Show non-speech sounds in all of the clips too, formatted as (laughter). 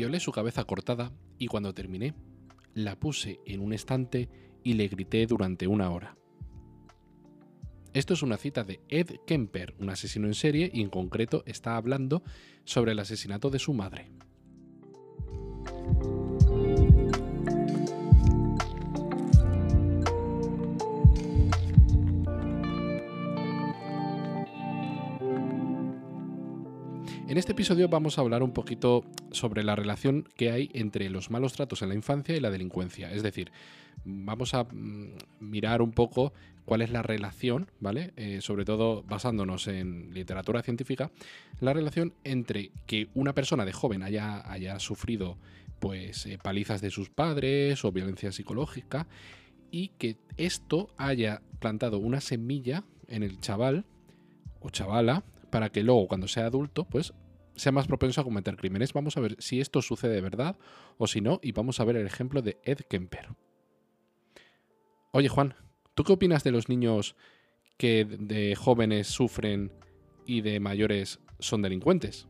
Violé su cabeza cortada y cuando terminé, la puse en un estante y le grité durante una hora. Esto es una cita de Ed Kemper, un asesino en serie, y en concreto está hablando sobre el asesinato de su madre. En este episodio vamos a hablar un poquito sobre la relación que hay entre los malos tratos en la infancia y la delincuencia. Es decir, vamos a mm, mirar un poco cuál es la relación, ¿vale? Eh, sobre todo basándonos en literatura científica, la relación entre que una persona de joven haya, haya sufrido pues eh, palizas de sus padres o violencia psicológica y que esto haya plantado una semilla en el chaval o chavala para que luego cuando sea adulto pues sea más propenso a cometer crímenes. Vamos a ver si esto sucede de verdad o si no y vamos a ver el ejemplo de Ed Kemper. Oye Juan, ¿tú qué opinas de los niños que de jóvenes sufren y de mayores son delincuentes?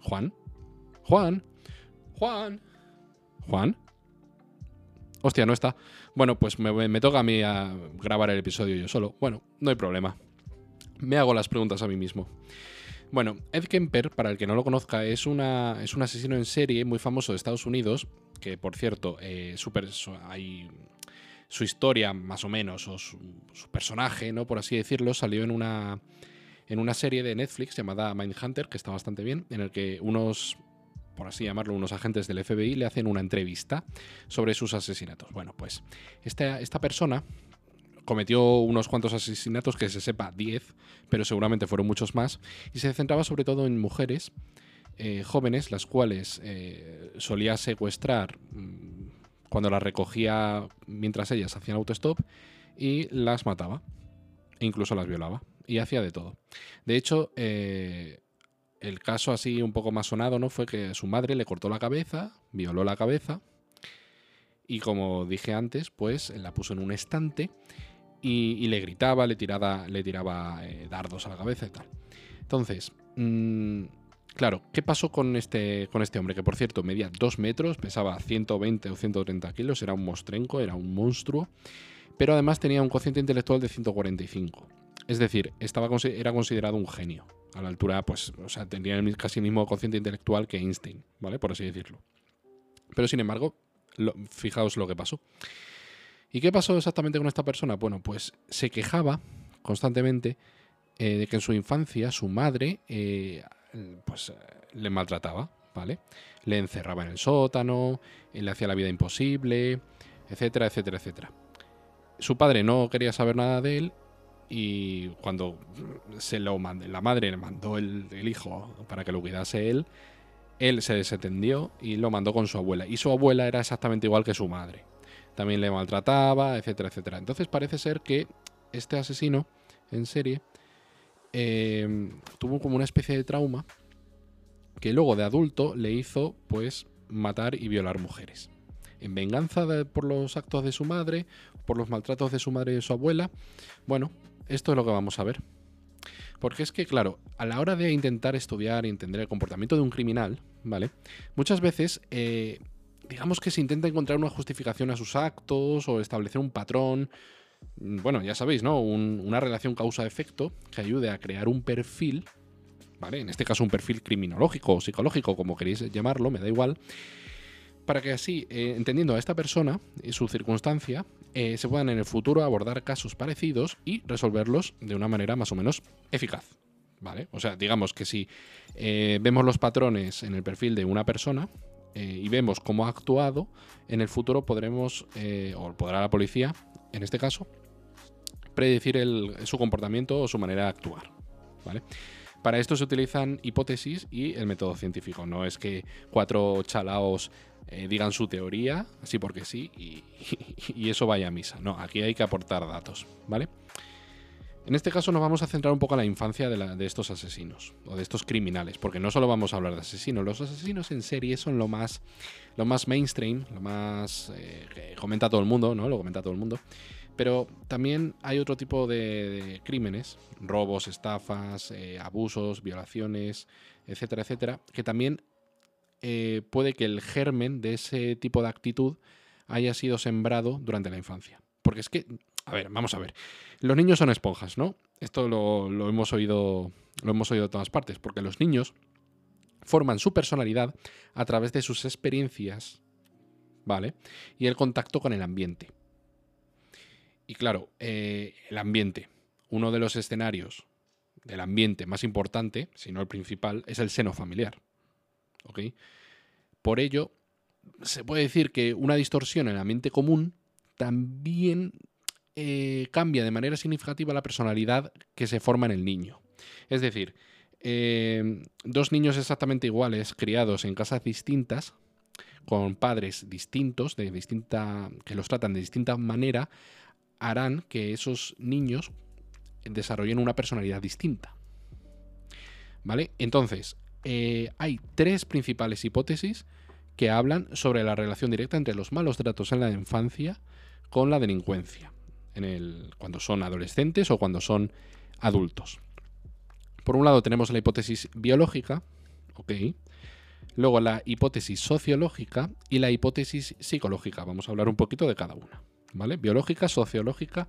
Juan, Juan, Juan, Juan. Hostia, no está. Bueno, pues me, me toca a mí a grabar el episodio yo solo. Bueno, no hay problema me hago las preguntas a mí mismo. Bueno, Ed Kemper, para el que no lo conozca, es, una, es un asesino en serie muy famoso de Estados Unidos, que por cierto, eh, hay, su historia más o menos, o su, personaje, ¿no? por así decirlo, salió en una, en una serie de Netflix llamada Mindhunter, que está bastante bien, en el que unos por así llamarlo, unos agentes del FBI le hacen una entrevista sobre sus asesinatos. Bueno, pues esta, esta persona cometió unos cuantos asesinatos, que se sepa 10, pero seguramente fueron muchos más, y se centraba sobre todo en mujeres eh, jóvenes, las cuales eh, solía secuestrar mm, cuando las recogía mientras ellas hacían autostop y las mataba, e incluso las violaba, y hacía de todo. De hecho, eh, el caso así un poco más sonado ¿no? fue que su madre le cortó la cabeza, violó la cabeza, y como dije antes, pues la puso en un estante y, le gritaba, le tiraba, le tiraba eh, dardos a la cabeza y tal. Entonces, mm, claro, ¿qué pasó con este, con este hombre? Que por cierto medía 2 metros, pesaba 120 o 130 kilos, era un mostrenco, era un monstruo, pero además tenía un cociente intelectual de 145. Es decir, estaba, era considerado un genio. A la altura, pues, o sea, tenía casi el mismo cociente intelectual que Einstein, ¿vale? Por así decirlo. Pero sin embargo, fijaos lo que pasó. ¿Y qué pasó exactamente con esta persona? Bueno, pues se quejaba constantemente eh, de que en su infancia su madre eh, pues eh, le maltrataba, ¿vale? Le encerraba en el sótano, le hacía la vida imposible, etcétera, etcétera, etcétera. Su padre no quería saber nada de él y cuando se lo la madre le mandó el, el, hijo para que lo cuidase él, él se desentendió y lo mandó con su abuela. Y su abuela era exactamente igual que su madre también le maltrataba, etcétera, etcétera. Entonces parece ser que este asesino en serie eh, tuvo como una especie de trauma que luego de adulto le hizo pues matar y violar mujeres. En venganza por los actos de su madre, por los maltratos de su madre y de su abuela. Bueno, esto es lo que vamos a ver. Porque es que, claro, a la hora de intentar estudiar y entender el comportamiento de un criminal, ¿vale? Muchas veces eh, digamos que se intenta encontrar una justificación a sus actos o establecer un patrón. Mm, bueno, ya sabéis, ¿no? una relación causa-efecto que ayude a crear un perfil, ¿vale? En este caso un perfil criminológico o psicológico, como queréis llamarlo, me da igual. Para que así, eh, entendiendo a esta persona y su circunstancia, eh, se puedan en el futuro abordar casos parecidos y resolverlos de una manera más o menos eficaz. ¿Vale? O sea, digamos que si eh, vemos los patrones en el perfil de una persona, eh, y vemos cómo ha actuado, en el futuro podremos, eh, o podrá la policía, en este caso, predecir su comportamiento o su manera de actuar. Para esto se utilizan hipótesis y el método científico. No es que cuatro chalaos eh, digan su teoría, así porque sí, y, (laughs) y, eso vaya a misa. No, aquí hay que aportar datos, ¿vale? En este caso nos vamos a centrar un poco en la infancia de, estos asesinos o de estos criminales, porque no solo vamos a hablar de asesinos, los asesinos en serie son lo más, lo más mainstream, lo más eh, que comenta todo el mundo, ¿no? Lo comenta todo el mundo. Pero también hay otro tipo de, crímenes, robos, estafas, eh, abusos, violaciones, etcétera, etcétera, que también eh, puede que el germen de ese tipo de actitud haya sido sembrado durante la infancia. Porque es que, a ver, vamos a ver. Los niños son esponjas, ¿no? Esto lo, hemos oído. Lo hemos oído de todas partes. Porque los niños forman su personalidad a través de sus experiencias, ¿vale? Y el contacto con el ambiente. Y claro, eh, el ambiente, uno de los escenarios del ambiente más importante, si no el principal, es el seno familiar. ¿Ok? Por ello, se puede decir que una distorsión en el ambiente común también eh, cambia de manera significativa la personalidad que se forma en el niño. Es decir, eh, dos niños exactamente iguales, criados en casas distintas, con padres distintos, de distinta, que los tratan de distinta manera, harán que esos niños desarrollen una personalidad distinta. ¿Vale? Entonces, eh, hay tres principales hipótesis que hablan sobre la relación directa entre los malos tratos en la infancia con la delincuencia, cuando son adolescentes o cuando son adultos. Por un lado tenemos la hipótesis biológica, ¿ok? Luego la hipótesis sociológica y la hipótesis psicológica. Vamos a hablar un poquito de cada una, ¿vale? Biológica, sociológica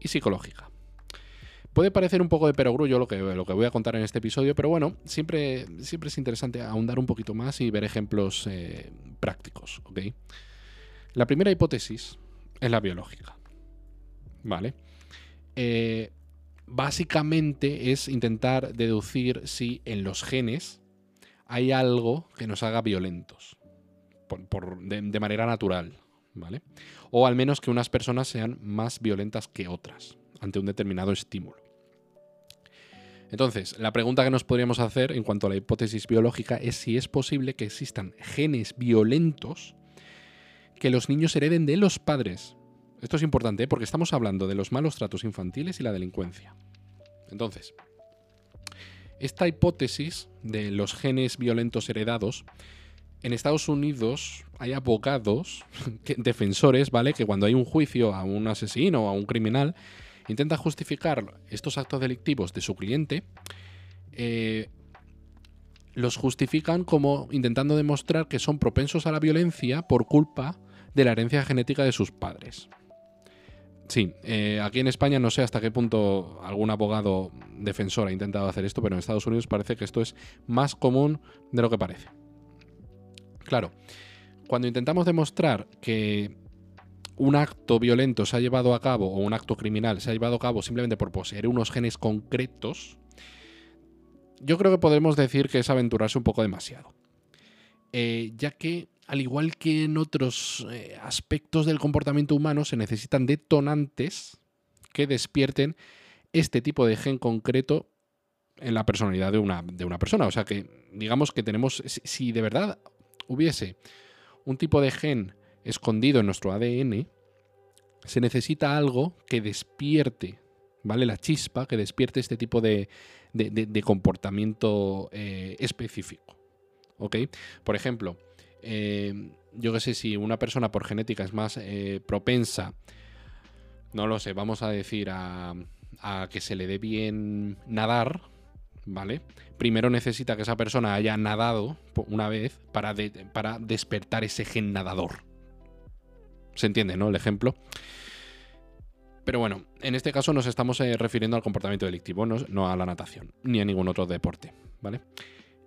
y psicológica. Puede parecer un poco de perogrullo lo que, lo que voy a contar en este episodio, pero bueno, siempre, siempre es interesante ahondar un poquito más y ver ejemplos eh, prácticos, ¿ok? La primera hipótesis es la biológica, ¿vale? Eh, básicamente es intentar deducir si en los genes hay algo que nos haga violentos, de, manera natural, ¿vale? O al menos que unas personas sean más violentas que otras ante un determinado estímulo. Entonces, la pregunta que nos podríamos hacer en cuanto a la hipótesis biológica es si es posible que existan genes violentos que los niños hereden de los padres esto es importante ¿eh? porque estamos hablando de los malos tratos infantiles y la delincuencia. Entonces, esta hipótesis de los genes violentos heredados, en Estados Unidos hay abogados, (laughs) defensores, ¿vale? Que cuando hay un juicio a un asesino o a un criminal, intenta justificar estos actos delictivos de su cliente, eh, los justifican como intentando demostrar que son propensos a la violencia por culpa de la herencia genética de sus padres. Sí, eh, aquí en España no sé hasta qué punto algún abogado defensor ha intentado hacer esto, pero en Estados Unidos parece que esto es más común de lo que parece. Claro, cuando intentamos demostrar que un acto violento se ha llevado a cabo o un acto criminal se ha llevado a cabo simplemente por poseer unos genes concretos, yo creo que podemos decir que es aventurarse un poco demasiado. Eh, ya que al igual que en otros eh, aspectos del comportamiento humano, se necesitan detonantes que despierten este tipo de gen concreto en la personalidad de una, de una persona. O sea que, digamos que tenemos, si de verdad hubiese un tipo de gen escondido en nuestro ADN, se necesita algo que despierte, ¿vale? La chispa, que despierte este tipo de, comportamiento eh, específico. ¿Ok? Por ejemplo, eh, yo qué sé, si una persona por genética es más eh, propensa, no lo sé, vamos a decir a, que se le dé bien nadar, ¿vale? Primero necesita que esa persona haya nadado una vez para, despertar ese gen nadador. ¿Se entiende, no? El ejemplo. Pero bueno, en este caso nos estamos eh, refiriendo al comportamiento delictivo, no, no, a la natación, ni a ningún otro deporte, ¿vale?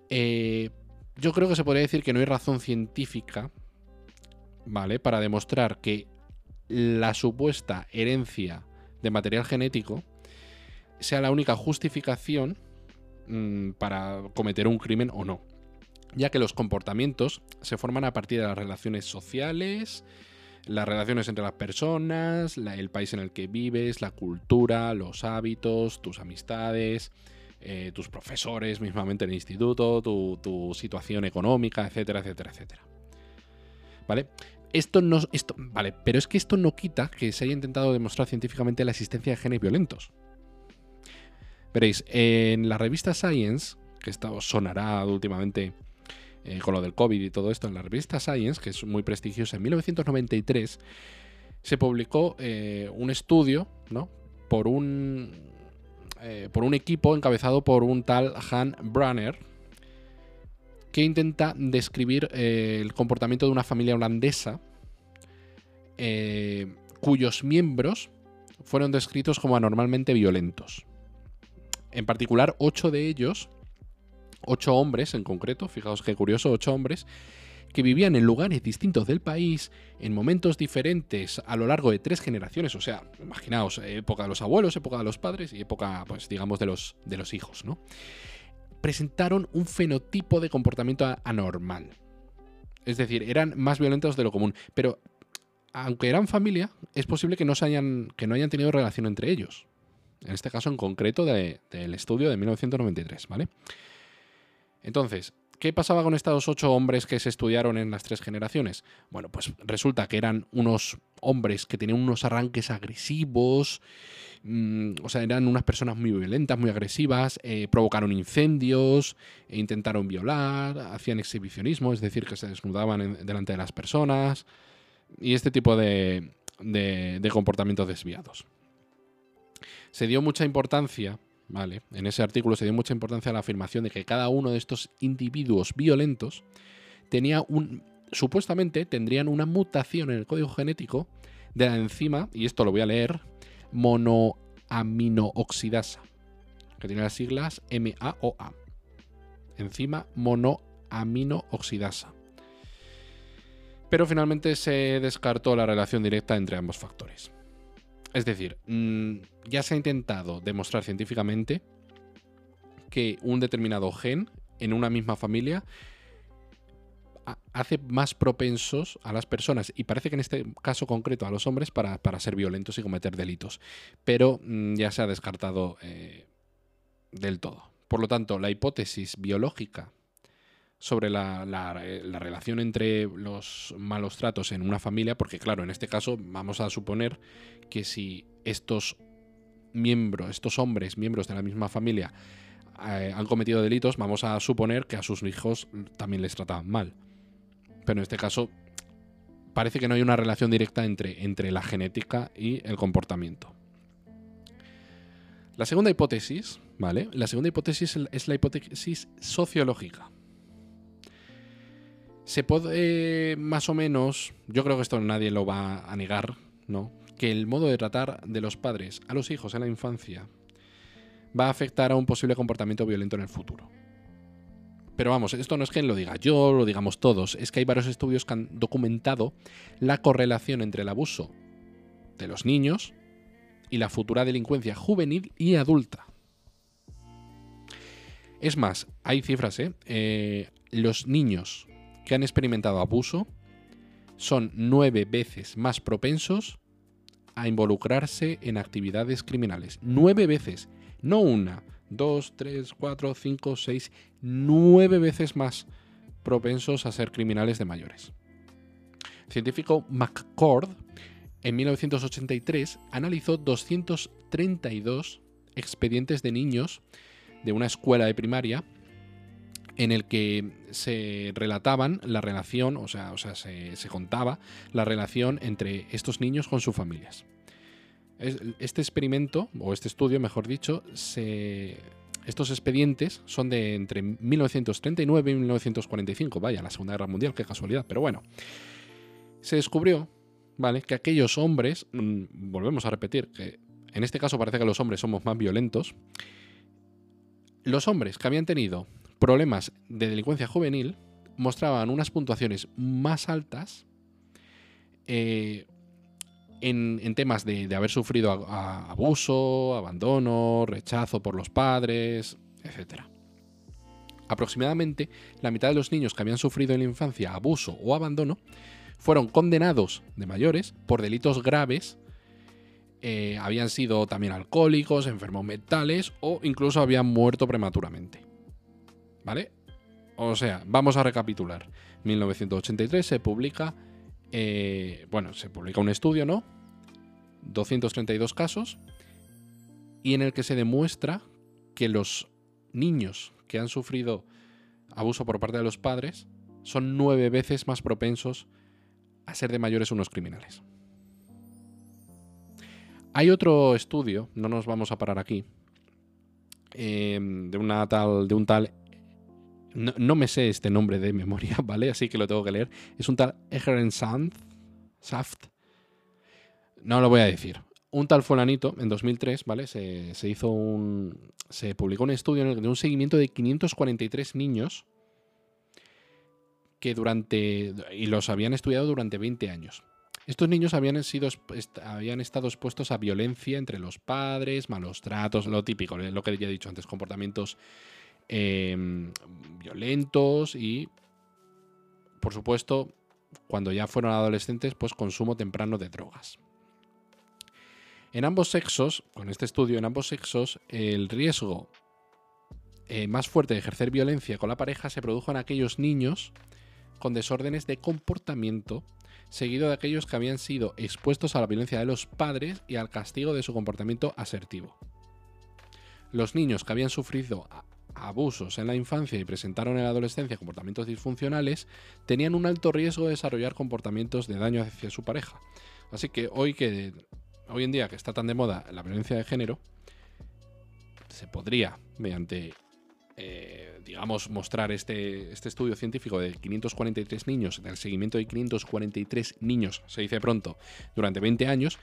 Eh, yo creo que se podría decir que no hay razón científica, ¿vale? Para demostrar que la supuesta herencia de material genético sea la única justificación mm, para cometer un crimen o no. Ya que los comportamientos se forman a partir de las relaciones sociales, las relaciones entre las personas, el país en el que vives, la cultura, los hábitos, tus amistades, eh, tus profesores mismamente en el instituto, tu, situación económica, etcétera, etcétera, etcétera. ¿Vale? Esto no. Esto, vale, pero es que esto no quita que se haya intentado demostrar científicamente la existencia de genes violentos. Veréis, en la revista Science, que esto sonará últimamente eh, con lo del COVID y todo esto, en la revista Science, que es muy prestigiosa, en 1993 se publicó eh, un estudio, ¿no? Por un, eh, por un equipo encabezado por un tal Han Brunner, que intenta describir eh, el comportamiento de una familia holandesa eh, cuyos miembros fueron descritos como anormalmente violentos. En particular, ocho de ellos, ocho hombres en concreto, fijaos qué curioso, ocho hombres, que vivían en lugares distintos del país, en momentos diferentes a lo largo de tres generaciones, o sea, imaginaos, época de los abuelos, época de los padres y época, pues digamos, de los, de los hijos, ¿no? Presentaron un fenotipo de comportamiento anormal. Es decir, eran más violentos de lo común, pero aunque eran familia, es posible que no, hayan, que no hayan tenido relación entre ellos. En este caso en concreto del estudio de 1993, ¿vale? Entonces, ¿Qué pasaba con estos ocho hombres que se estudiaron en las tres generaciones? Bueno, pues resulta que eran unos hombres que tenían unos arranques agresivos, mm, o sea, eran unas personas muy violentas, muy agresivas, eh, provocaron incendios, e intentaron violar, hacían exhibicionismo, es decir, que se desnudaban delante de las personas, y este tipo de comportamientos desviados. Se dio mucha importancia En ese artículo se dio mucha importancia a la afirmación de que cada uno de estos individuos violentos tenía supuestamente tendrían una mutación en el código genético de la enzima, y esto lo voy a leer, monoaminooxidasa, que tiene las siglas MAOA. Enzima monoaminooxidasa. Pero finalmente se descartó la relación directa entre ambos factores. Es decir, mm, ya se ha intentado demostrar científicamente que un determinado gen en una misma familia hace más propensos a las personas, y parece que en este caso concreto a los hombres, para, ser violentos y cometer delitos. Pero mm, ya se ha descartado eh, del todo. Por lo tanto, la hipótesis biológica sobre la, la, relación entre los malos tratos en una familia, porque claro, en este caso vamos a suponer que si estos miembros, estos hombres, miembros de la misma familia, eh, han cometido delitos, vamos a suponer que a sus hijos también les trataban mal. Pero en este caso parece que no hay una relación directa entre, entre la genética y el comportamiento. La segunda hipótesis, ¿vale? La segunda hipótesis es la hipótesis sociológica se puede más o menos, yo creo que esto nadie lo va a negar, ¿no? Que el modo de tratar de los padres a los hijos en la infancia va a afectar a un posible comportamiento violento en el futuro. Pero vamos, esto no es que lo diga yo, lo digamos todos, es que hay varios estudios que han documentado la correlación entre el abuso de los niños y la futura delincuencia juvenil y adulta. Es más, hay cifras, ¿eh? eh los niños que han experimentado abuso son nueve veces más propensos a involucrarse en actividades criminales. Nueve veces. No una, dos, tres, cuatro, cinco, seis, nueve veces más propensos a ser criminales de mayores. El científico McCord en 1983 analizó 232 expedientes de niños de una escuela de primaria en el que se relataban la relación, o sea, o sea se, contaba la relación entre estos niños con sus familias. Este experimento, o este estudio, mejor dicho, estos expedientes son de entre 1939 y 1945, vaya, la Segunda Guerra Mundial, qué casualidad, pero bueno. Se descubrió, ¿vale?, que aquellos hombres, mm, volvemos a repetir, que en este caso parece que los hombres somos más violentos, los hombres que habían tenido problemas de delincuencia juvenil mostraban unas puntuaciones más altas eh, en, temas de, haber sufrido abuso, abandono, rechazo por los padres, etc. Aproximadamente la mitad de los niños que habían sufrido en la infancia abuso o abandono fueron condenados de mayores por delitos graves eh, habían sido también alcohólicos, enfermos mentales o incluso habían muerto prematuramente. ¿Vale? O sea, vamos a recapitular. 1983 se publica, eh, bueno, se publica un estudio, ¿no? 232 casos, y en el que se demuestra que los niños que han sufrido abuso por parte de los padres son nueve veces más propensos a ser de mayores unos criminales. Hay otro estudio, no nos vamos a parar aquí, eh, de, una tal, de un tal no, me sé este nombre de memoria, (laughs) ¿vale? Así que lo tengo que leer. Es un tal Ejeren Saft. No lo voy a decir. Un tal fulanito, en 2003, ¿vale? Se, hizo un... Se publicó un estudio en el de un seguimiento de 543 niños que durante... y los habían estudiado durante 20 años. Estos niños habían, sido, habían estado expuestos a violencia entre los padres, malos tratos, lo típico, lo que ya he dicho antes, comportamientos Em, violentos y, por supuesto, cuando ya fueron adolescentes, pues consumo temprano de drogas. En ambos sexos, con este estudio, en ambos sexos, el riesgo eh, más fuerte de ejercer violencia con la pareja se produjo en aquellos niños con desórdenes de comportamiento, seguido de aquellos que habían sido expuestos a la violencia de los padres y al castigo de su comportamiento asertivo. Los niños que habían sufrido abusos en la infancia y presentaron en la adolescencia comportamientos disfuncionales, tenían un alto riesgo de desarrollar comportamientos de daño hacia su pareja. Así que hoy que hoy en día que está tan de moda la violencia de género, se podría, mediante eh, digamos, mostrar este, este estudio científico de 543 niños, del seguimiento de 543 niños, se dice pronto, durante 20 años,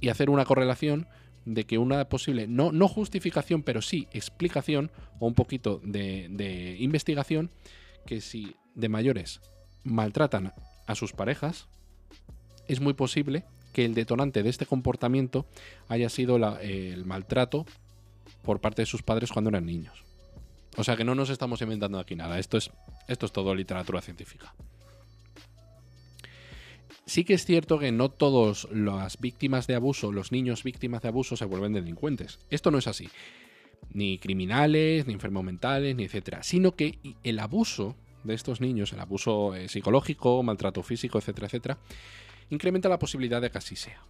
y hacer una correlación de que una posible, no, no justificación, pero sí explicación o un poquito de, investigación, que si de mayores maltratan a sus parejas, es muy posible que el detonante de este comportamiento haya sido el maltrato por parte de sus padres cuando eran niños. O sea que no nos estamos inventando aquí nada, esto es, esto es todo literatura científica. Sí que es cierto que no todas las víctimas de abuso, los niños víctimas de abuso, se vuelven delincuentes. Esto no es así. Ni criminales, ni enfermos mentales, ni etcétera. Sino que el abuso de estos niños, el abuso eh, psicológico, maltrato físico, etcétera, etcétera, incrementa la posibilidad de que así sea.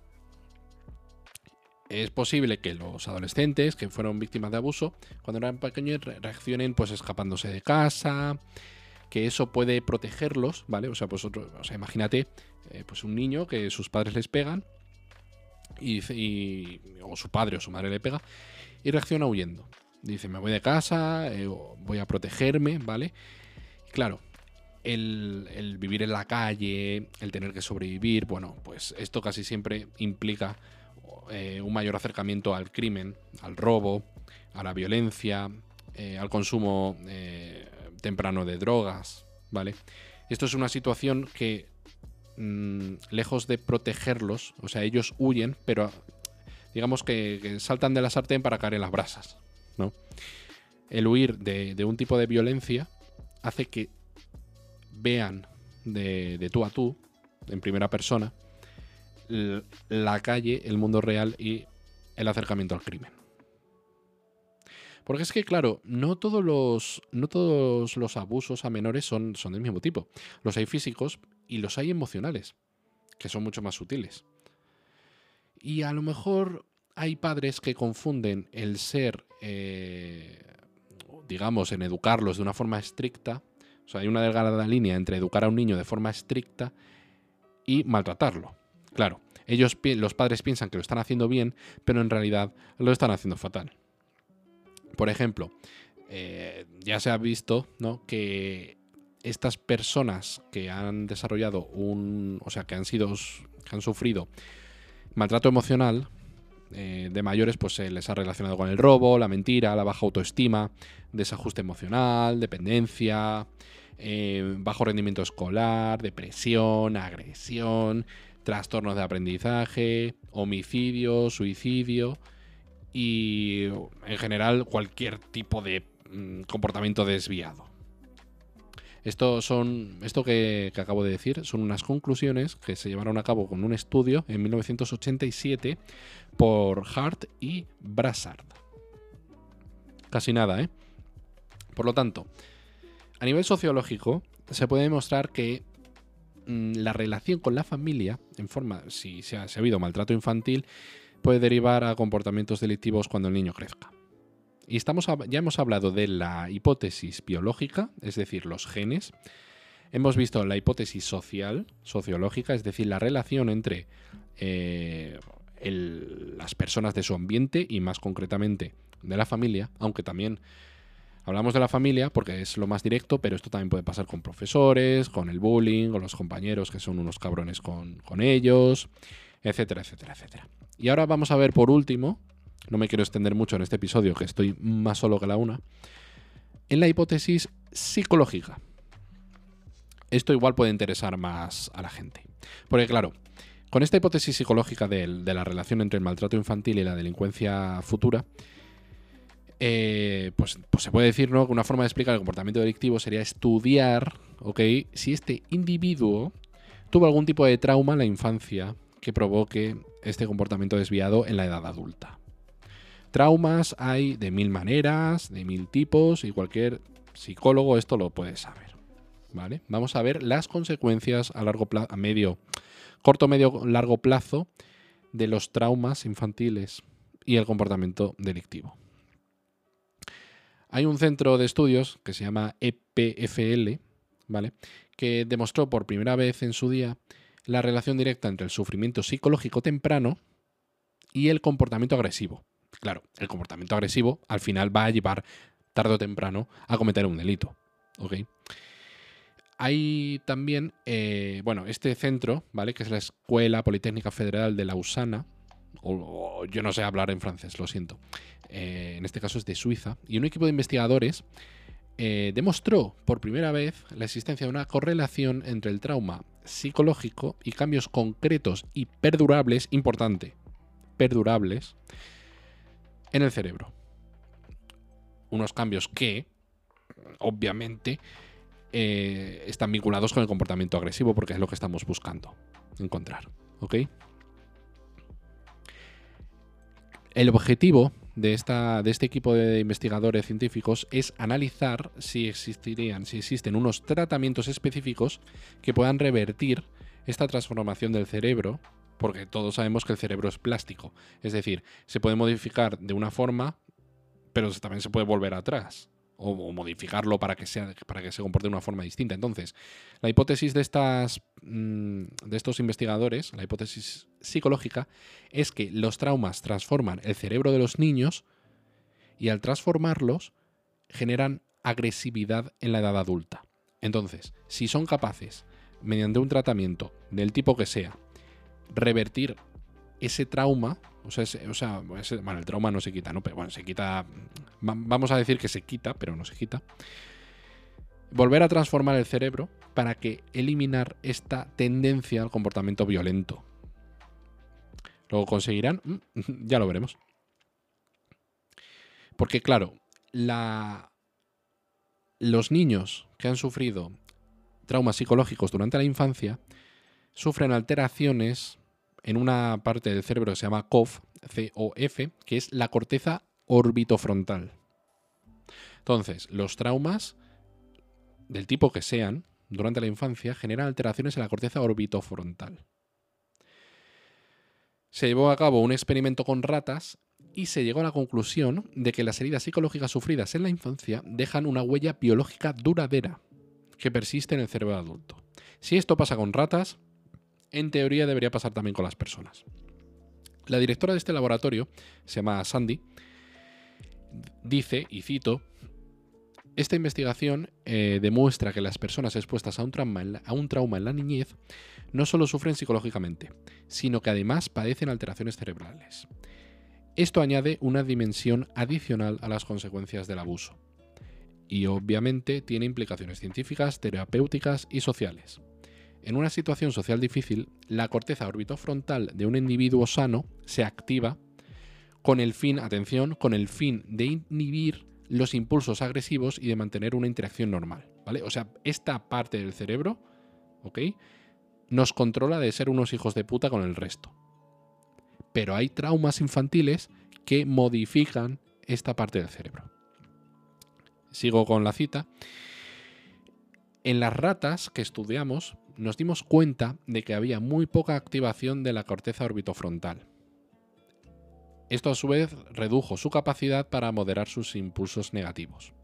Es posible que los adolescentes que fueron víctimas de abuso, cuando eran pequeños, reaccionen pues escapándose de casa, que eso puede protegerlos, ¿vale? O sea, pues otro, o sea, imagínate eh, pues un niño que sus padres les pegan y, o su padre o su madre le pega y reacciona huyendo. Dice, me voy de casa, eh, voy a protegerme, ¿vale? claro, el, vivir en la calle, el tener que sobrevivir, bueno, pues esto casi siempre implica eh, un mayor acercamiento al crimen, al robo, a la violencia, al consumo temprano de drogas, ¿vale? Esto es una situación que Mm, lejos de protegerlos, o sea, ellos huyen, pero digamos que, saltan de la sartén para caer en las brasas, ¿no? El huir de, un tipo de violencia hace que vean de, tú a tú, en primera persona, la calle, el mundo real y el acercamiento al crimen. Porque es que, claro, no todos los, no todos los abusos a menores son, son del mismo tipo. Los hay físicos y los hay emocionales, que son mucho más sutiles. Y a lo mejor hay padres que confunden el ser, eh, digamos, en educarlos de una forma estricta. O sea, hay una delgada línea entre educar a un niño de forma estricta y maltratarlo. Claro, ellos, los padres piensan que lo están haciendo bien, pero en realidad lo están haciendo fatal. Por ejemplo, eh, ya se ha visto que estas personas que han desarrollado un. o sea, que han sido. que han sufrido maltrato emocional. Eh, de mayores, pues se les ha relacionado con el robo, la mentira, la baja autoestima, desajuste emocional, dependencia, eh, bajo rendimiento escolar, depresión, agresión, trastornos de aprendizaje, homicidio, suicidio y en general cualquier tipo de mm, comportamiento desviado. Esto, son, esto que, acabo de decir son unas conclusiones que se llevaron a cabo con un estudio en 1987 por Hart y Brassard. Casi nada, ¿eh? Por lo tanto, a nivel sociológico, se puede demostrar que mm, la relación con la familia, en forma, si se ha habido maltrato infantil, puede derivar a comportamientos delictivos cuando el niño crezca. Y estamos, ya hemos hablado de la hipótesis biológica, es decir, los genes. Hemos visto la hipótesis social, sociológica, es decir, la relación entre eh, las personas de su ambiente y más concretamente de la familia, aunque también Hablamos de la familia porque es lo más directo, pero esto también puede pasar con profesores, con el bullying, con los compañeros que son unos cabrones con, con ellos, etcétera, etcétera, etcétera. Y ahora vamos a ver por último, no me quiero extender mucho en este episodio, que estoy más solo que la una, en la hipótesis psicológica. Esto igual puede interesar más a la gente. Porque claro, con esta hipótesis psicológica de, la relación entre el maltrato infantil y la delincuencia futura, eh, pues, pues, se puede decir ¿no? que una forma de explicar el comportamiento delictivo sería estudiar si este individuo tuvo algún tipo de trauma en la infancia que provoque este comportamiento desviado en la edad adulta. Traumas hay de mil maneras, de mil tipos, y cualquier psicólogo esto lo puede saber. ¿Vale? Vamos a ver las consecuencias a largo plazo, a medio, corto, medio, largo plazo de los traumas infantiles y el comportamiento delictivo. Hay un centro de estudios que se llama EPFL, ¿vale? Que demostró por primera vez en su día la relación directa entre el sufrimiento psicológico temprano y el comportamiento agresivo. Claro, el comportamiento agresivo al final va a llevar tarde o temprano a cometer un delito. ¿Ok? Hay también, eh, bueno, este centro, ¿vale? Que es la Escuela Politécnica Federal de Lausana, o, yo no sé hablar en francés, lo siento. Eh, en este caso es de Suiza, y un equipo de investigadores eh, demostró por primera vez la existencia de una correlación entre el trauma psicológico y cambios concretos y perdurables, importante, perdurables, en el cerebro. Unos cambios que, obviamente, eh, están vinculados con el comportamiento agresivo, porque es lo que estamos buscando encontrar. ¿Ok? El objetivo de, esta, de este equipo de investigadores científicos es analizar si existirían, si existen unos tratamientos específicos que puedan revertir esta transformación del cerebro porque todos sabemos que el cerebro es plástico. Es decir, se puede modificar de una forma, pero también se puede volver atrás. O, modificarlo para que, sea, para que se comporte de una forma distinta. Entonces, la hipótesis de, estas, mm, de estos investigadores, la hipótesis psicológica, es que los traumas transforman el cerebro de los niños y al transformarlos generan agresividad en la edad adulta. Entonces, si son capaces, mediante un tratamiento del tipo que sea, revertir ese trauma, o sea, bueno, el trauma no se quita, ¿no? Pero bueno, se quita, vamos a decir que se quita, pero no se quita. Volver a transformar el cerebro para que eliminar esta tendencia al comportamiento violento. ¿Lo conseguirán? Mm, (laughs) ya lo veremos. Porque claro, la... los niños que han sufrido traumas psicológicos durante la infancia sufren alteraciones en una parte del cerebro que se llama COF, C-O-F, que es la corteza orbitofrontal. Entonces, los traumas, del tipo que sean, durante la infancia, generan alteraciones en la corteza orbitofrontal. Se llevó a cabo un experimento con ratas y se llegó a la conclusión de que las heridas psicológicas sufridas en la infancia dejan una huella biológica duradera que persiste en el cerebro adulto. Si esto pasa con ratas, en teoría debería pasar también con las personas. La directora de este laboratorio, se llama Sandy, dice, y cito, esta investigación eh, demuestra que las personas expuestas a un, trauma en la, a un trauma en la niñez no solo sufren psicológicamente, sino que además padecen alteraciones cerebrales. Esto añade una dimensión adicional a las consecuencias del abuso. Y obviamente tiene implicaciones científicas, terapéuticas y sociales. En una situación social difícil, la corteza orbitofrontal de un individuo sano se activa con el fin, atención, con el fin de inhibir los impulsos agresivos y de mantener una interacción normal, ¿vale? O sea, esta parte del cerebro, ¿ok? Nos controla de ser unos hijos de puta con el resto. Pero hay traumas infantiles que modifican esta parte del cerebro. Sigo con la cita. En las ratas que estudiamos, nos dimos cuenta de que había muy poca activación de la corteza orbitofrontal. Esto a su vez redujo su capacidad para moderar sus impulsos negativos.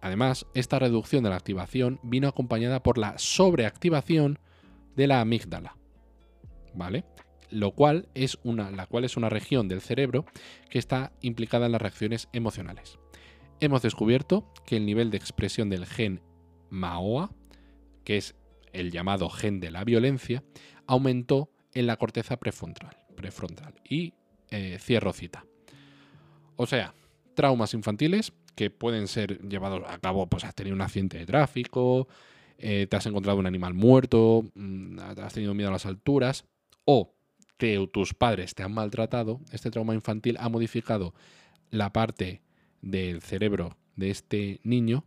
Además, esta reducción de la activación vino acompañada por la sobreactivación de la amígdala. ¿Vale? Lo cual es una, la cual es una región del cerebro que está implicada en las reacciones emocionales. hemos descubierto que el nivel de expresión del gen MAOA, que es el llamado gen de la violencia, aumentó en la corteza prefrontal, y eh, cierro cita. O sea, traumas infantiles que pueden ser llevados a cabo, pues has tenido un accidente de tráfico, eh, te has encontrado un animal muerto, mm, has tenido miedo a las alturas, o que tus padres te han maltratado, este trauma infantil ha modificado la parte del cerebro de este niño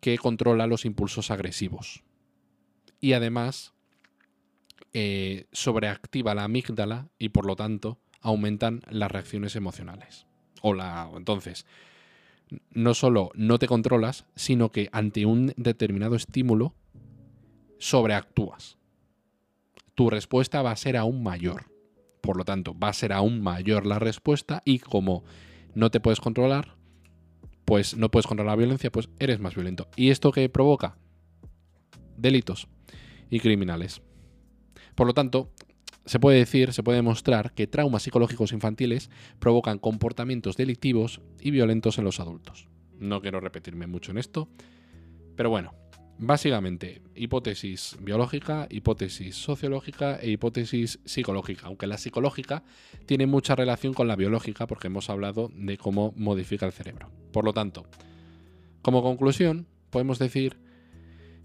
que controla los impulsos agresivos. Y además eh, sobreactiva la amígdala y por lo tanto aumentan las reacciones emocionales. O la, entonces, no solo no te controlas, sino que ante un determinado estímulo sobreactúas. Tu respuesta va a ser aún mayor. Por lo tanto, va a ser aún mayor la respuesta y como no te puedes controlar, pues no puedes controlar la violencia, pues eres más violento. ¿Y esto qué provoca? Delitos y criminales. Por lo tanto, se puede decir, se puede demostrar que traumas psicológicos infantiles provocan comportamientos delictivos y violentos en los adultos. No quiero repetirme mucho en esto, pero bueno, básicamente hipótesis biológica, hipótesis sociológica e hipótesis psicológica, aunque la psicológica tiene mucha relación con la biológica porque hemos hablado de cómo modifica el cerebro. Por lo tanto, como conclusión, podemos decir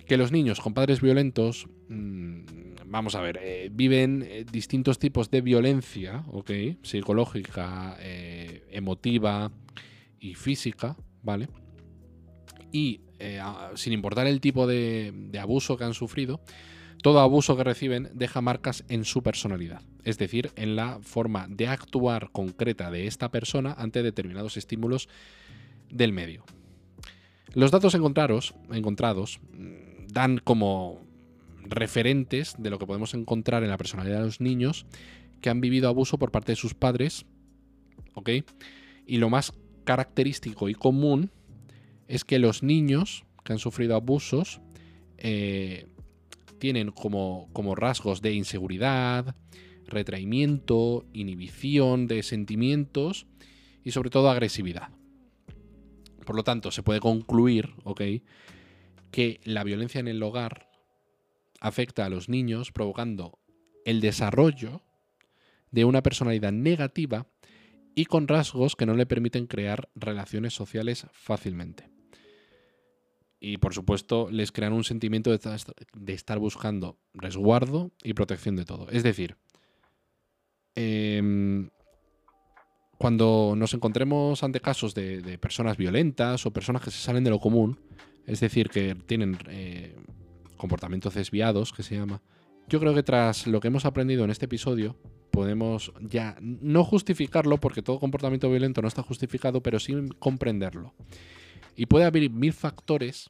que los niños con padres violentos, mm, vamos a ver, eh, viven eh, distintos tipos de violencia, ¿ok? Psicológica, eh, emotiva y física, ¿vale? Y sin importar el tipo de, de abuso que han sufrido, todo abuso que reciben deja marcas en su personalidad, es decir, en la forma de actuar concreta de esta persona ante determinados estímulos del medio. Los datos encontrados, encontrados dan como referentes de lo que podemos encontrar en la personalidad de los niños que han vivido abuso por parte de sus padres, ¿ok? Y lo más característico y común es que los niños que han sufrido abusos eh, tienen como, como rasgos de inseguridad, retraimiento, inhibición de sentimientos y sobre todo agresividad. Por lo tanto, se puede concluir, ¿ok? Que la violencia en el hogar afecta a los niños provocando el desarrollo de una personalidad negativa y con rasgos que no le permiten crear relaciones sociales fácilmente. Y por supuesto les crean un sentimiento de estar buscando resguardo y protección de todo. Es decir, em, cuando nos encontremos ante casos de, personas violentas o personas que se salen de lo común, es decir, que tienen eh, comportamientos desviados, que se llama. Yo creo que tras lo que hemos aprendido en este episodio, podemos ya no justificarlo, porque todo comportamiento violento no está justificado, pero sí comprenderlo. Y puede haber mil factores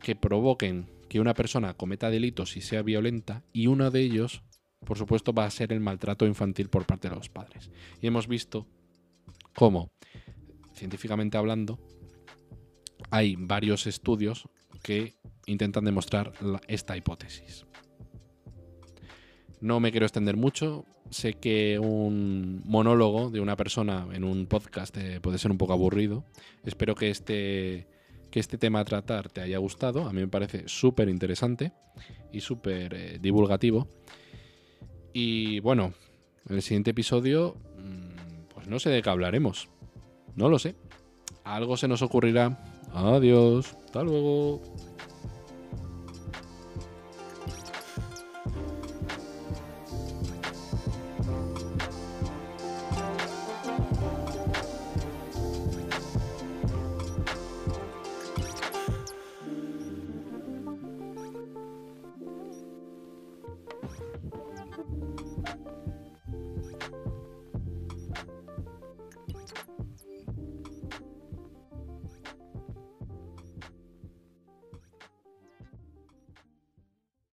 que provoquen que una persona cometa delitos y sea violenta, y uno de ellos, por supuesto, va a ser el maltrato infantil por parte de los padres. Y hemos visto cómo, científicamente hablando, hay varios estudios que intentan demostrar esta hipótesis. No me quiero extender mucho. Sé que un monólogo de una persona en un podcast eh, puede ser un poco aburrido. Espero que este, que este tema a tratar te haya gustado. A mí me parece súper interesante y súper eh, divulgativo. Y bueno, en el siguiente episodio, mm, pues no sé de qué hablaremos. No lo sé. Algo se nos ocurrirá Adiós. Hasta luego.